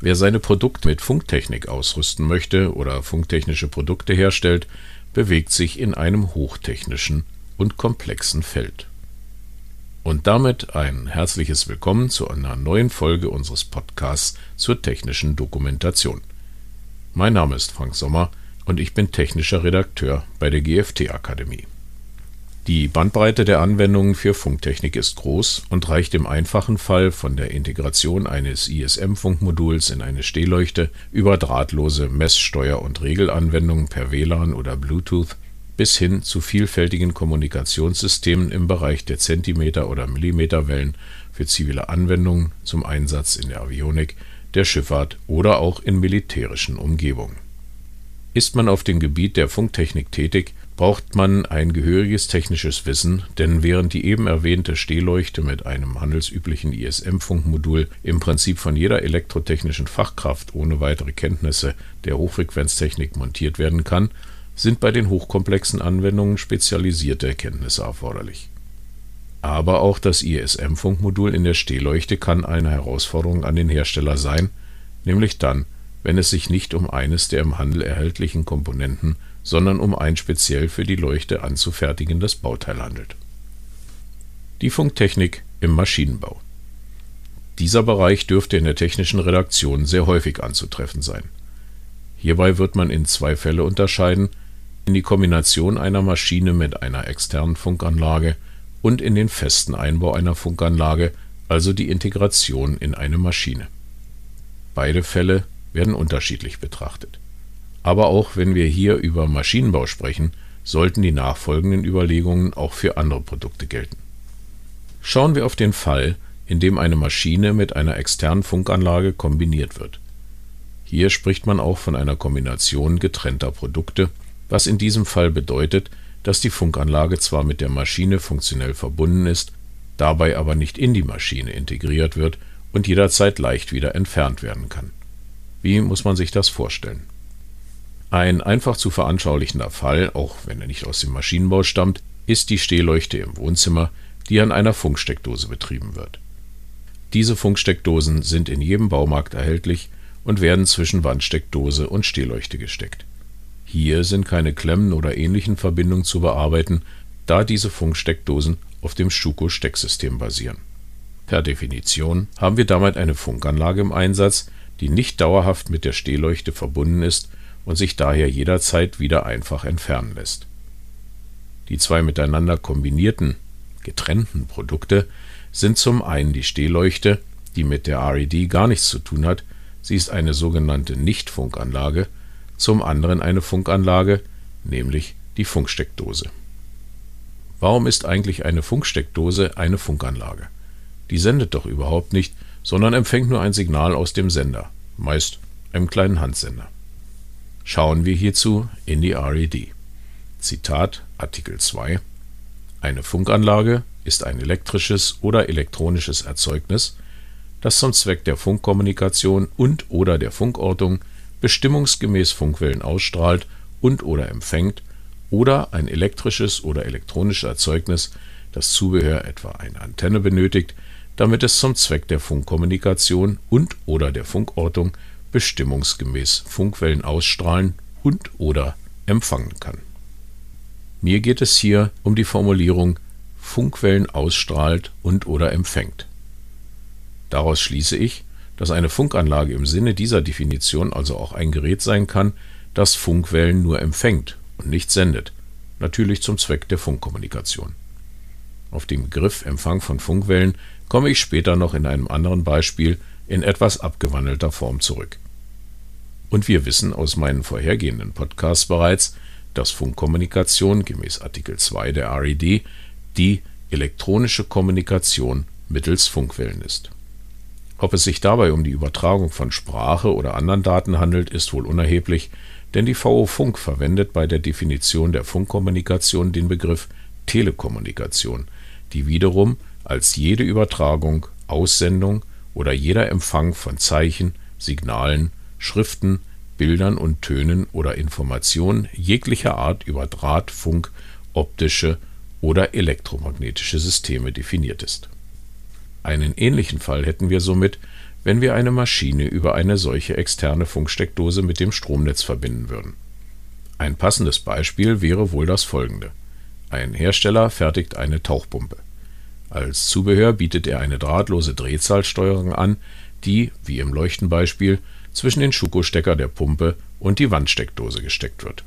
Wer seine Produkte mit Funktechnik ausrüsten möchte oder funktechnische Produkte herstellt, bewegt sich in einem hochtechnischen und komplexen Feld. Und damit ein herzliches Willkommen zu einer neuen Folge unseres Podcasts zur technischen Dokumentation. Mein Name ist Frank Sommer und ich bin technischer Redakteur bei der GFT Akademie. Die Bandbreite der Anwendungen für Funktechnik ist groß und reicht im einfachen Fall von der Integration eines ISM-Funkmoduls in eine Stehleuchte über drahtlose Messsteuer- und Regelanwendungen per WLAN oder Bluetooth bis hin zu vielfältigen Kommunikationssystemen im Bereich der Zentimeter- oder Millimeterwellen für zivile Anwendungen zum Einsatz in der Avionik, der Schifffahrt oder auch in militärischen Umgebungen. Ist man auf dem Gebiet der Funktechnik tätig, braucht man ein gehöriges technisches Wissen, denn während die eben erwähnte Stehleuchte mit einem handelsüblichen ISM-Funkmodul im Prinzip von jeder elektrotechnischen Fachkraft ohne weitere Kenntnisse der Hochfrequenztechnik montiert werden kann, sind bei den hochkomplexen Anwendungen spezialisierte Erkenntnisse erforderlich. Aber auch das ISM-Funkmodul in der Stehleuchte kann eine Herausforderung an den Hersteller sein, nämlich dann, wenn es sich nicht um eines der im Handel erhältlichen Komponenten sondern um ein speziell für die Leuchte anzufertigendes Bauteil handelt. Die Funktechnik im Maschinenbau. Dieser Bereich dürfte in der technischen Redaktion sehr häufig anzutreffen sein. Hierbei wird man in zwei Fälle unterscheiden, in die Kombination einer Maschine mit einer externen Funkanlage und in den festen Einbau einer Funkanlage, also die Integration in eine Maschine. Beide Fälle werden unterschiedlich betrachtet. Aber auch wenn wir hier über Maschinenbau sprechen, sollten die nachfolgenden Überlegungen auch für andere Produkte gelten. Schauen wir auf den Fall, in dem eine Maschine mit einer externen Funkanlage kombiniert wird. Hier spricht man auch von einer Kombination getrennter Produkte, was in diesem Fall bedeutet, dass die Funkanlage zwar mit der Maschine funktionell verbunden ist, dabei aber nicht in die Maschine integriert wird und jederzeit leicht wieder entfernt werden kann. Wie muss man sich das vorstellen? Ein einfach zu veranschaulichender Fall, auch wenn er nicht aus dem Maschinenbau stammt, ist die Stehleuchte im Wohnzimmer, die an einer Funksteckdose betrieben wird. Diese Funksteckdosen sind in jedem Baumarkt erhältlich und werden zwischen Wandsteckdose und Stehleuchte gesteckt. Hier sind keine Klemmen oder ähnlichen Verbindungen zu bearbeiten, da diese Funksteckdosen auf dem Schuko-Stecksystem basieren. Per Definition haben wir damit eine Funkanlage im Einsatz, die nicht dauerhaft mit der Stehleuchte verbunden ist und sich daher jederzeit wieder einfach entfernen lässt. Die zwei miteinander kombinierten, getrennten Produkte sind zum einen die Stehleuchte, die mit der RED gar nichts zu tun hat, sie ist eine sogenannte Nichtfunkanlage, zum anderen eine Funkanlage, nämlich die Funksteckdose. Warum ist eigentlich eine Funksteckdose eine Funkanlage? Die sendet doch überhaupt nicht, sondern empfängt nur ein Signal aus dem Sender, meist einem kleinen Handsender. Schauen wir hierzu in die RED. Zitat Artikel 2 Eine Funkanlage ist ein elektrisches oder elektronisches Erzeugnis, das zum Zweck der Funkkommunikation und/oder der Funkortung bestimmungsgemäß Funkwellen ausstrahlt und/oder empfängt oder ein elektrisches oder elektronisches Erzeugnis, das Zubehör etwa eine Antenne benötigt, damit es zum Zweck der Funkkommunikation und/oder der Funkortung bestimmungsgemäß Funkwellen ausstrahlen und/oder empfangen kann. Mir geht es hier um die Formulierung Funkwellen ausstrahlt und/oder empfängt. Daraus schließe ich, dass eine Funkanlage im Sinne dieser Definition also auch ein Gerät sein kann, das Funkwellen nur empfängt und nicht sendet, natürlich zum Zweck der Funkkommunikation. Auf den Begriff Empfang von Funkwellen komme ich später noch in einem anderen Beispiel in etwas abgewandelter Form zurück. Und wir wissen aus meinen vorhergehenden Podcasts bereits, dass Funkkommunikation gemäß Artikel 2 der RED die elektronische Kommunikation mittels Funkwellen ist. Ob es sich dabei um die Übertragung von Sprache oder anderen Daten handelt, ist wohl unerheblich, denn die VO Funk verwendet bei der Definition der Funkkommunikation den Begriff Telekommunikation, die wiederum als jede Übertragung, Aussendung oder jeder Empfang von Zeichen, Signalen, Schriften, Bildern und Tönen oder Informationen jeglicher Art über Draht, Funk, optische oder elektromagnetische Systeme definiert ist. Einen ähnlichen Fall hätten wir somit, wenn wir eine Maschine über eine solche externe Funksteckdose mit dem Stromnetz verbinden würden. Ein passendes Beispiel wäre wohl das folgende. Ein Hersteller fertigt eine Tauchpumpe. Als Zubehör bietet er eine drahtlose Drehzahlsteuerung an, die, wie im Leuchtenbeispiel, zwischen den Schuko-Stecker der Pumpe und die Wandsteckdose gesteckt wird.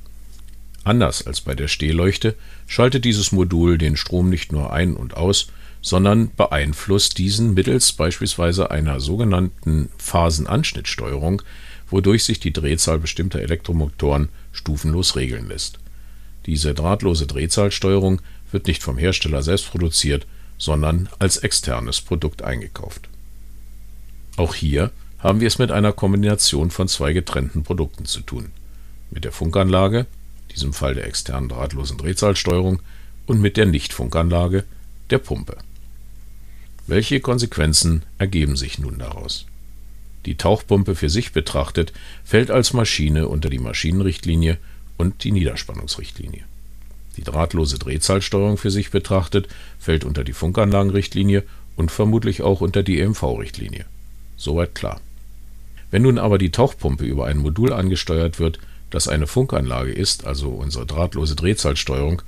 Anders als bei der Stehleuchte schaltet dieses Modul den Strom nicht nur ein und aus, sondern beeinflusst diesen mittels beispielsweise einer sogenannten Phasenanschnittsteuerung, wodurch sich die Drehzahl bestimmter Elektromotoren stufenlos regeln lässt. Diese drahtlose Drehzahlsteuerung wird nicht vom Hersteller selbst produziert, sondern als externes Produkt eingekauft. Auch hier haben wir es mit einer Kombination von zwei getrennten Produkten zu tun. Mit der Funkanlage, diesem Fall der externen drahtlosen Drehzahlsteuerung, und mit der Nichtfunkanlage, der Pumpe. Welche Konsequenzen ergeben sich nun daraus? Die Tauchpumpe für sich betrachtet fällt als Maschine unter die Maschinenrichtlinie und die Niederspannungsrichtlinie. Die drahtlose Drehzahlsteuerung für sich betrachtet fällt unter die Funkanlagenrichtlinie und vermutlich auch unter die EMV-Richtlinie. Soweit klar. Wenn nun aber die Tauchpumpe über ein Modul angesteuert wird, das eine Funkanlage ist, also unsere drahtlose Drehzahlsteuerung,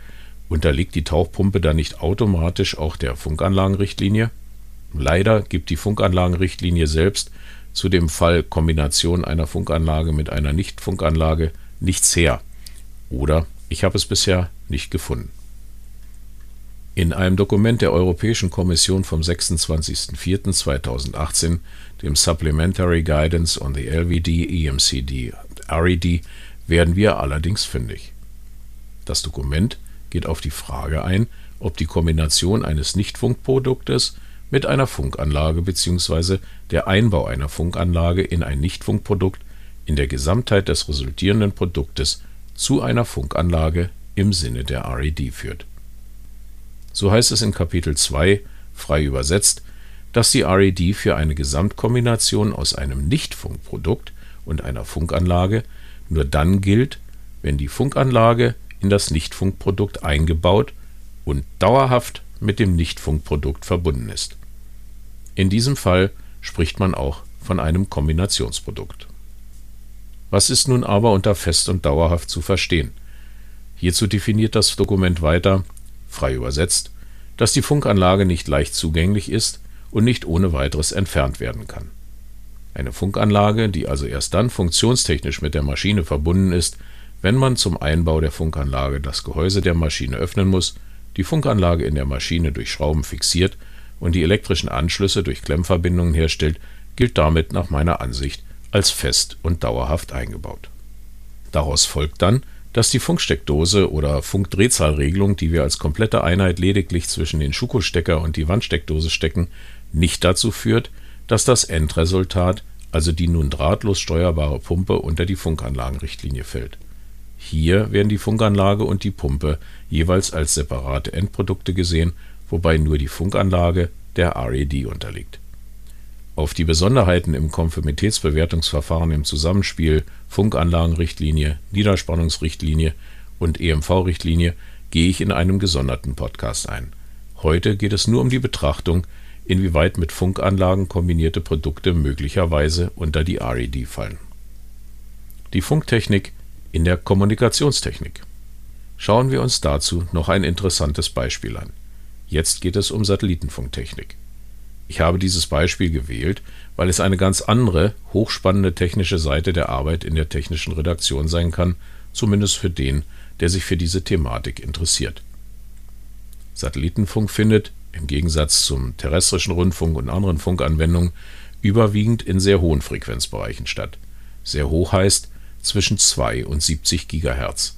unterliegt die Tauchpumpe dann nicht automatisch auch der Funkanlagenrichtlinie? Leider gibt die Funkanlagenrichtlinie selbst zu dem Fall Kombination einer Funkanlage mit einer Nichtfunkanlage nichts her. Oder ich habe es bisher nicht gefunden. In einem Dokument der Europäischen Kommission vom 26.04.2018, dem Supplementary Guidance on the LVD, EMCD RED, werden wir allerdings fündig. Das Dokument geht auf die Frage ein, ob die Kombination eines Nichtfunkproduktes mit einer Funkanlage bzw. der Einbau einer Funkanlage in ein Nichtfunkprodukt in der Gesamtheit des resultierenden Produktes zu einer Funkanlage im Sinne der RED führt so heißt es in Kapitel 2, frei übersetzt, dass die RED für eine Gesamtkombination aus einem Nichtfunkprodukt und einer Funkanlage nur dann gilt, wenn die Funkanlage in das Nichtfunkprodukt eingebaut und dauerhaft mit dem Nichtfunkprodukt verbunden ist. In diesem Fall spricht man auch von einem Kombinationsprodukt. Was ist nun aber unter fest und dauerhaft zu verstehen? Hierzu definiert das Dokument weiter frei übersetzt, dass die Funkanlage nicht leicht zugänglich ist und nicht ohne weiteres entfernt werden kann. Eine Funkanlage, die also erst dann funktionstechnisch mit der Maschine verbunden ist, wenn man zum Einbau der Funkanlage das Gehäuse der Maschine öffnen muss, die Funkanlage in der Maschine durch Schrauben fixiert und die elektrischen Anschlüsse durch Klemmverbindungen herstellt, gilt damit nach meiner Ansicht als fest und dauerhaft eingebaut. Daraus folgt dann, dass die Funksteckdose oder Funkdrehzahlregelung, die wir als komplette Einheit lediglich zwischen den Schuko-Stecker und die Wandsteckdose stecken, nicht dazu führt, dass das Endresultat, also die nun drahtlos steuerbare Pumpe, unter die Funkanlagenrichtlinie fällt. Hier werden die Funkanlage und die Pumpe jeweils als separate Endprodukte gesehen, wobei nur die Funkanlage der RED unterliegt auf die Besonderheiten im Konformitätsbewertungsverfahren im Zusammenspiel Funkanlagenrichtlinie, Niederspannungsrichtlinie und EMV-Richtlinie gehe ich in einem gesonderten Podcast ein. Heute geht es nur um die Betrachtung, inwieweit mit Funkanlagen kombinierte Produkte möglicherweise unter die RED fallen. Die Funktechnik in der Kommunikationstechnik. Schauen wir uns dazu noch ein interessantes Beispiel an. Jetzt geht es um Satellitenfunktechnik. Ich habe dieses Beispiel gewählt, weil es eine ganz andere, hochspannende technische Seite der Arbeit in der technischen Redaktion sein kann, zumindest für den, der sich für diese Thematik interessiert. Satellitenfunk findet, im Gegensatz zum terrestrischen Rundfunk und anderen Funkanwendungen, überwiegend in sehr hohen Frequenzbereichen statt. Sehr hoch heißt zwischen 2 und 70 GHz,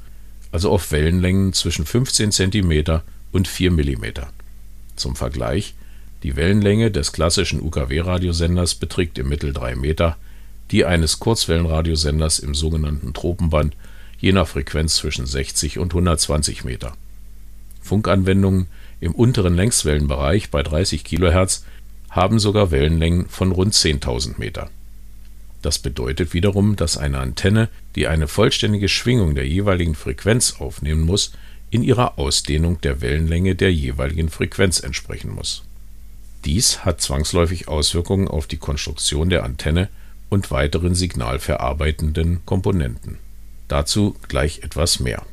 also auf Wellenlängen zwischen 15 cm und 4 mm. Zum Vergleich, die Wellenlänge des klassischen UKW-Radiosenders beträgt im Mittel 3 Meter, die eines Kurzwellenradiosenders im sogenannten Tropenband je nach Frequenz zwischen 60 und 120 Meter. Funkanwendungen im unteren Längswellenbereich bei 30 kHz haben sogar Wellenlängen von rund 10.000 Meter. Das bedeutet wiederum, dass eine Antenne, die eine vollständige Schwingung der jeweiligen Frequenz aufnehmen muss, in ihrer Ausdehnung der Wellenlänge der jeweiligen Frequenz entsprechen muss Dies hat zwangsläufig Auswirkungen auf die Konstruktion der Antenne und weiteren signalverarbeitenden Komponenten. Dazu gleich etwas mehr.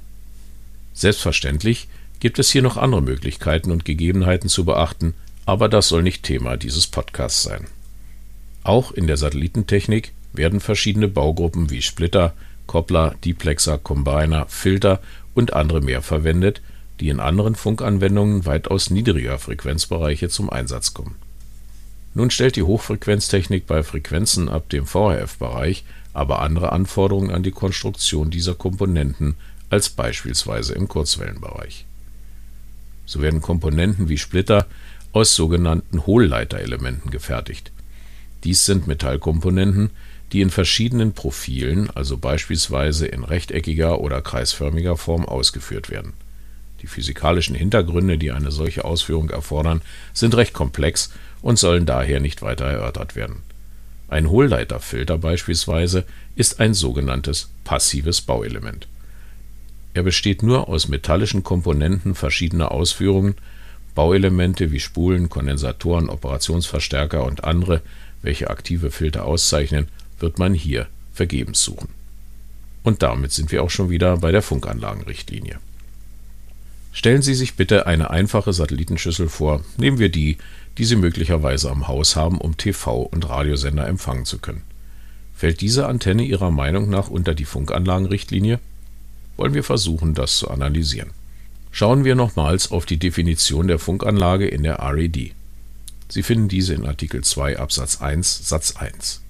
Selbstverständlich gibt es hier noch andere Möglichkeiten und Gegebenheiten zu beachten, aber das soll nicht Thema dieses Podcasts sein. Auch in der Satellitentechnik werden verschiedene Baugruppen wie Splitter, Koppler, Deplexer, Combiner, Filter und andere mehr verwendet, die in anderen Funkanwendungen weitaus niedriger Frequenzbereiche zum Einsatz kommen. Nun stellt die Hochfrequenztechnik bei Frequenzen ab dem VHF-Bereich aber andere Anforderungen an die Konstruktion dieser Komponenten als beispielsweise im Kurzwellenbereich. So werden Komponenten wie Splitter aus sogenannten Hohlleiterelementen gefertigt. Dies sind Metallkomponenten, die in verschiedenen Profilen, also beispielsweise in rechteckiger oder kreisförmiger Form ausgeführt werden. Die physikalischen Hintergründe, die eine solche Ausführung erfordern, sind recht komplex und sollen daher nicht weiter erörtert werden. Ein Hohlleiterfilter beispielsweise ist ein sogenanntes passives Bauelement. Er besteht nur aus metallischen Komponenten verschiedener Ausführungen, Bauelemente wie Spulen, Kondensatoren, Operationsverstärker und andere, welche aktive Filter auszeichnen, wird man hier vergebens suchen. Und damit sind wir auch schon wieder bei der Funkanlagenrichtlinie. Stellen Sie sich bitte eine einfache Satellitenschüssel vor, nehmen wir die, die Sie möglicherweise am Haus haben, um TV- und Radiosender empfangen zu können. Fällt diese Antenne Ihrer Meinung nach unter die Funkanlagenrichtlinie? Wollen wir versuchen, das zu analysieren. Schauen wir nochmals auf die Definition der Funkanlage in der RED. Sie finden diese in Artikel 2 Absatz 1 Satz 1.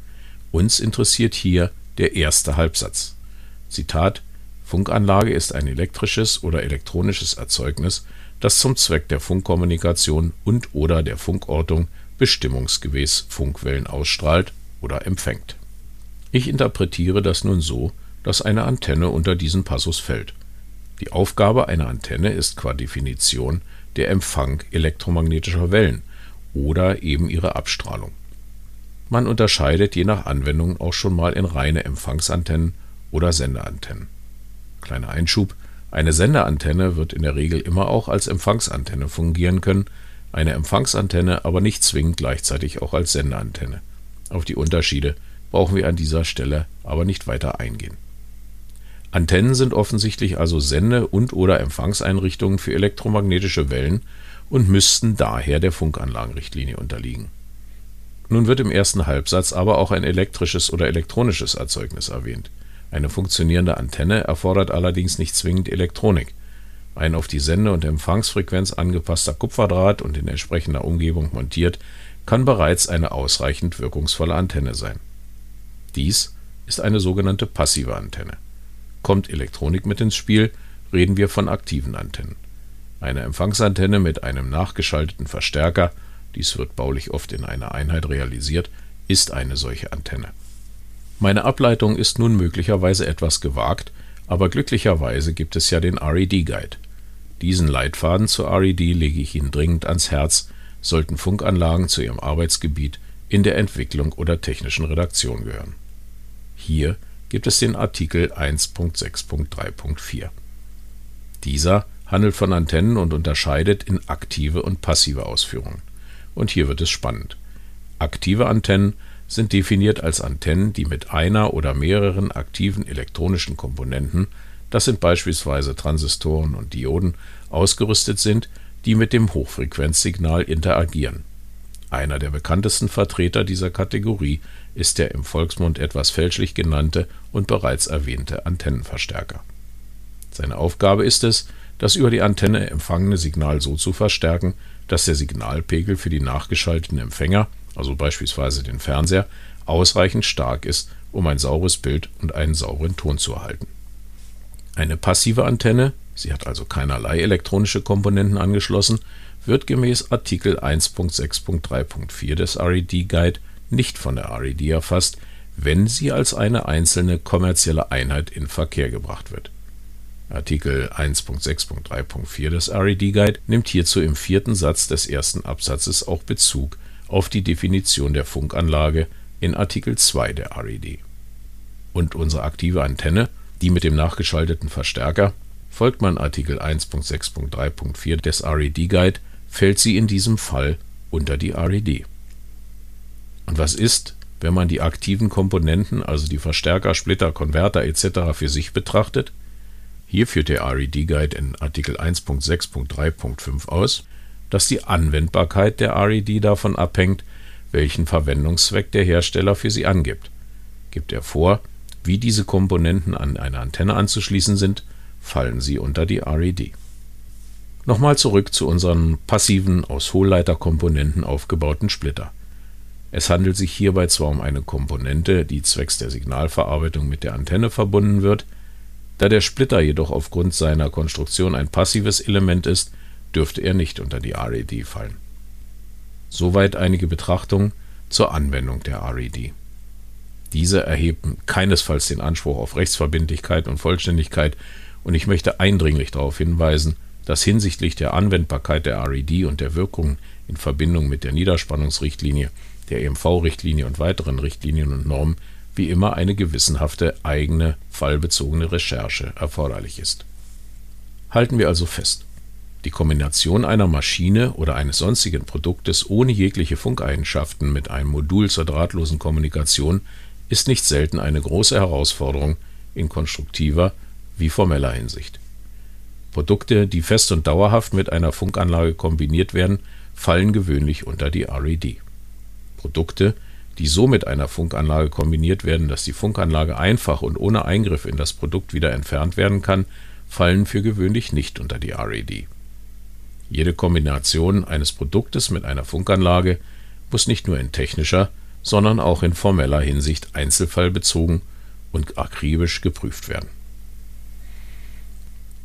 Uns interessiert hier der erste Halbsatz. Zitat Funkanlage ist ein elektrisches oder elektronisches Erzeugnis, das zum Zweck der Funkkommunikation und/oder der Funkortung bestimmungsgemäß Funkwellen ausstrahlt oder empfängt. Ich interpretiere das nun so, dass eine Antenne unter diesen Passus fällt. Die Aufgabe einer Antenne ist qua Definition der Empfang elektromagnetischer Wellen oder eben ihre Abstrahlung. Man unterscheidet je nach Anwendung auch schon mal in reine Empfangsantennen oder Sendeantennen Kleiner Einschub: Eine Sendeantenne wird in der Regel immer auch als Empfangsantenne fungieren können, eine Empfangsantenne aber nicht zwingend gleichzeitig auch als Sendeantenne. Auf die Unterschiede brauchen wir an dieser Stelle aber nicht weiter eingehen. Antennen sind offensichtlich also Sende und/oder Empfangseinrichtungen für elektromagnetische Wellen und müssten daher der Funkanlagenrichtlinie unterliegen. Nun wird im ersten Halbsatz aber auch ein elektrisches oder elektronisches Erzeugnis erwähnt eine funktionierende Antenne erfordert allerdings nicht zwingend Elektronik. Ein auf die Sende und Empfangsfrequenz angepasster Kupferdraht und in entsprechender Umgebung montiert, kann bereits eine ausreichend wirkungsvolle Antenne sein. Dies ist eine sogenannte passive Antenne. Kommt Elektronik mit ins Spiel, reden wir von aktiven Antennen. Eine Empfangsantenne mit einem nachgeschalteten Verstärker (dies wird baulich oft in einer Einheit realisiert) ist eine solche Antenne meine Ableitung ist nun möglicherweise etwas gewagt, aber glücklicherweise gibt es ja den RED-Guide. Diesen Leitfaden zur RED lege ich Ihnen dringend ans Herz, sollten Funkanlagen zu Ihrem Arbeitsgebiet in der Entwicklung oder technischen Redaktion gehören. Hier gibt es den Artikel 1.6.3.4. Dieser handelt von Antennen und unterscheidet in aktive und passive Ausführungen. Und hier wird es spannend. Aktive Antennen sind definiert als Antennen, die mit einer oder mehreren aktiven elektronischen Komponenten, das sind beispielsweise Transistoren und Dioden, ausgerüstet sind, die mit dem Hochfrequenzsignal interagieren. Einer der bekanntesten Vertreter dieser Kategorie ist der im Volksmund etwas fälschlich genannte und bereits erwähnte Antennenverstärker. Seine Aufgabe ist es, das über die Antenne empfangene Signal so zu verstärken, dass der Signalpegel für die nachgeschalteten Empfänger also beispielsweise den Fernseher, ausreichend stark ist, um ein saures Bild und einen sauren Ton zu erhalten. Eine passive Antenne, sie hat also keinerlei elektronische Komponenten angeschlossen, wird gemäß Artikel 1.6.3.4 des RED Guide nicht von der RED erfasst, wenn sie als eine einzelne kommerzielle Einheit in Verkehr gebracht wird. Artikel 1.6.3.4 des RED Guide nimmt hierzu im vierten Satz des ersten Absatzes auch Bezug auf die Definition der Funkanlage in Artikel 2 der RED. Und unsere aktive Antenne, die mit dem nachgeschalteten Verstärker, folgt man Artikel 1.6.3.4 des RED Guide, fällt sie in diesem Fall unter die RED. Und was ist, wenn man die aktiven Komponenten, also die Verstärker, Splitter, Konverter etc. für sich betrachtet? Hier führt der RED Guide in Artikel 1.6.3.5 aus, dass die Anwendbarkeit der RED davon abhängt, welchen Verwendungszweck der Hersteller für sie angibt. Gibt er vor, wie diese Komponenten an eine Antenne anzuschließen sind, fallen sie unter die RED. Nochmal zurück zu unseren passiven, aus Hohlleiterkomponenten aufgebauten Splitter. Es handelt sich hierbei zwar um eine Komponente, die zwecks der Signalverarbeitung mit der Antenne verbunden wird, da der Splitter jedoch aufgrund seiner Konstruktion ein passives Element ist, dürfte er nicht unter die RED fallen. Soweit einige Betrachtungen zur Anwendung der RED. Diese erheben keinesfalls den Anspruch auf Rechtsverbindlichkeit und Vollständigkeit und ich möchte eindringlich darauf hinweisen, dass hinsichtlich der Anwendbarkeit der RED und der Wirkungen in Verbindung mit der Niederspannungsrichtlinie, der EMV-Richtlinie und weiteren Richtlinien und Normen wie immer eine gewissenhafte eigene fallbezogene Recherche erforderlich ist. Halten wir also fest. Die Kombination einer Maschine oder eines sonstigen Produktes ohne jegliche Funkeigenschaften mit einem Modul zur drahtlosen Kommunikation ist nicht selten eine große Herausforderung in konstruktiver wie formeller Hinsicht. Produkte, die fest und dauerhaft mit einer Funkanlage kombiniert werden, fallen gewöhnlich unter die RED. Produkte, die so mit einer Funkanlage kombiniert werden, dass die Funkanlage einfach und ohne Eingriff in das Produkt wieder entfernt werden kann, fallen für gewöhnlich nicht unter die RED. Jede Kombination eines Produktes mit einer Funkanlage muss nicht nur in technischer, sondern auch in formeller Hinsicht einzelfallbezogen und akribisch geprüft werden.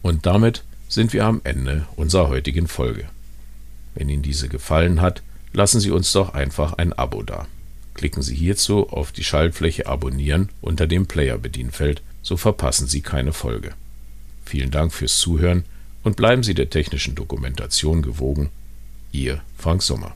Und damit sind wir am Ende unserer heutigen Folge. Wenn Ihnen diese gefallen hat, lassen Sie uns doch einfach ein Abo da. Klicken Sie hierzu auf die Schaltfläche Abonnieren unter dem Player-Bedienfeld, so verpassen Sie keine Folge. Vielen Dank fürs Zuhören und bleiben Sie der technischen Dokumentation gewogen. Ihr Frank Sommer.